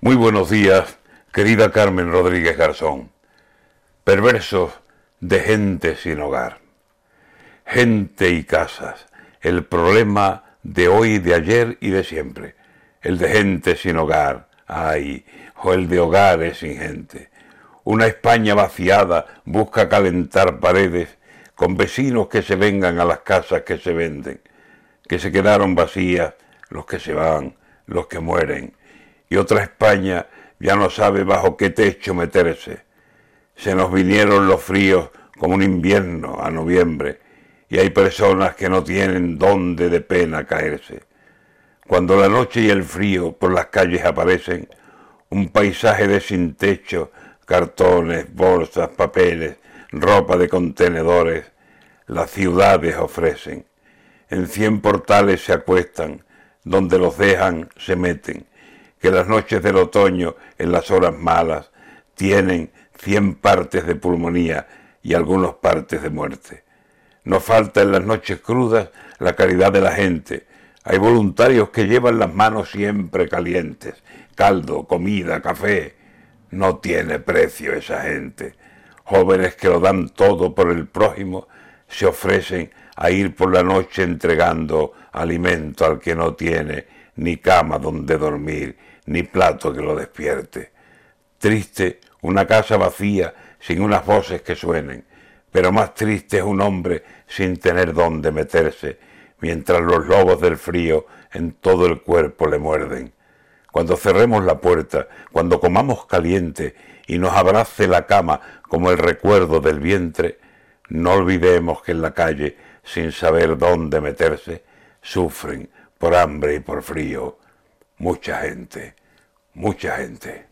Muy buenos días, querida Carmen Rodríguez Garzón. Perversos de gente sin hogar. Gente y casas, el problema de hoy, de ayer y de siempre. El de gente sin hogar, ay, o el de hogares sin gente. Una España vaciada busca calentar paredes con vecinos que se vengan a las casas que se venden, que se quedaron vacías, los que se van, los que mueren, y otra España ya no sabe bajo qué techo meterse. Se nos vinieron los fríos como un invierno a noviembre, y hay personas que no tienen dónde de pena caerse. Cuando la noche y el frío por las calles aparecen, un paisaje de sin techo, cartones, bolsas, papeles, ropa de contenedores, las ciudades ofrecen. En cien portales se acuestan, donde los dejan se meten, que las noches del otoño, en las horas malas, tienen cien partes de pulmonía y algunos partes de muerte. No falta en las noches crudas la caridad de la gente. Hay voluntarios que llevan las manos siempre calientes, caldo, comida, café. No tiene precio esa gente. Jóvenes que lo dan todo por el prójimo se ofrecen a ir por la noche entregando alimento al que no tiene ni cama donde dormir, ni plato que lo despierte. Triste una casa vacía sin unas voces que suenen, pero más triste es un hombre sin tener dónde meterse, mientras los lobos del frío en todo el cuerpo le muerden. Cuando cerremos la puerta, cuando comamos caliente y nos abrace la cama como el recuerdo del vientre, no olvidemos que en la calle, sin saber dónde meterse, sufren por hambre y por frío mucha gente, mucha gente.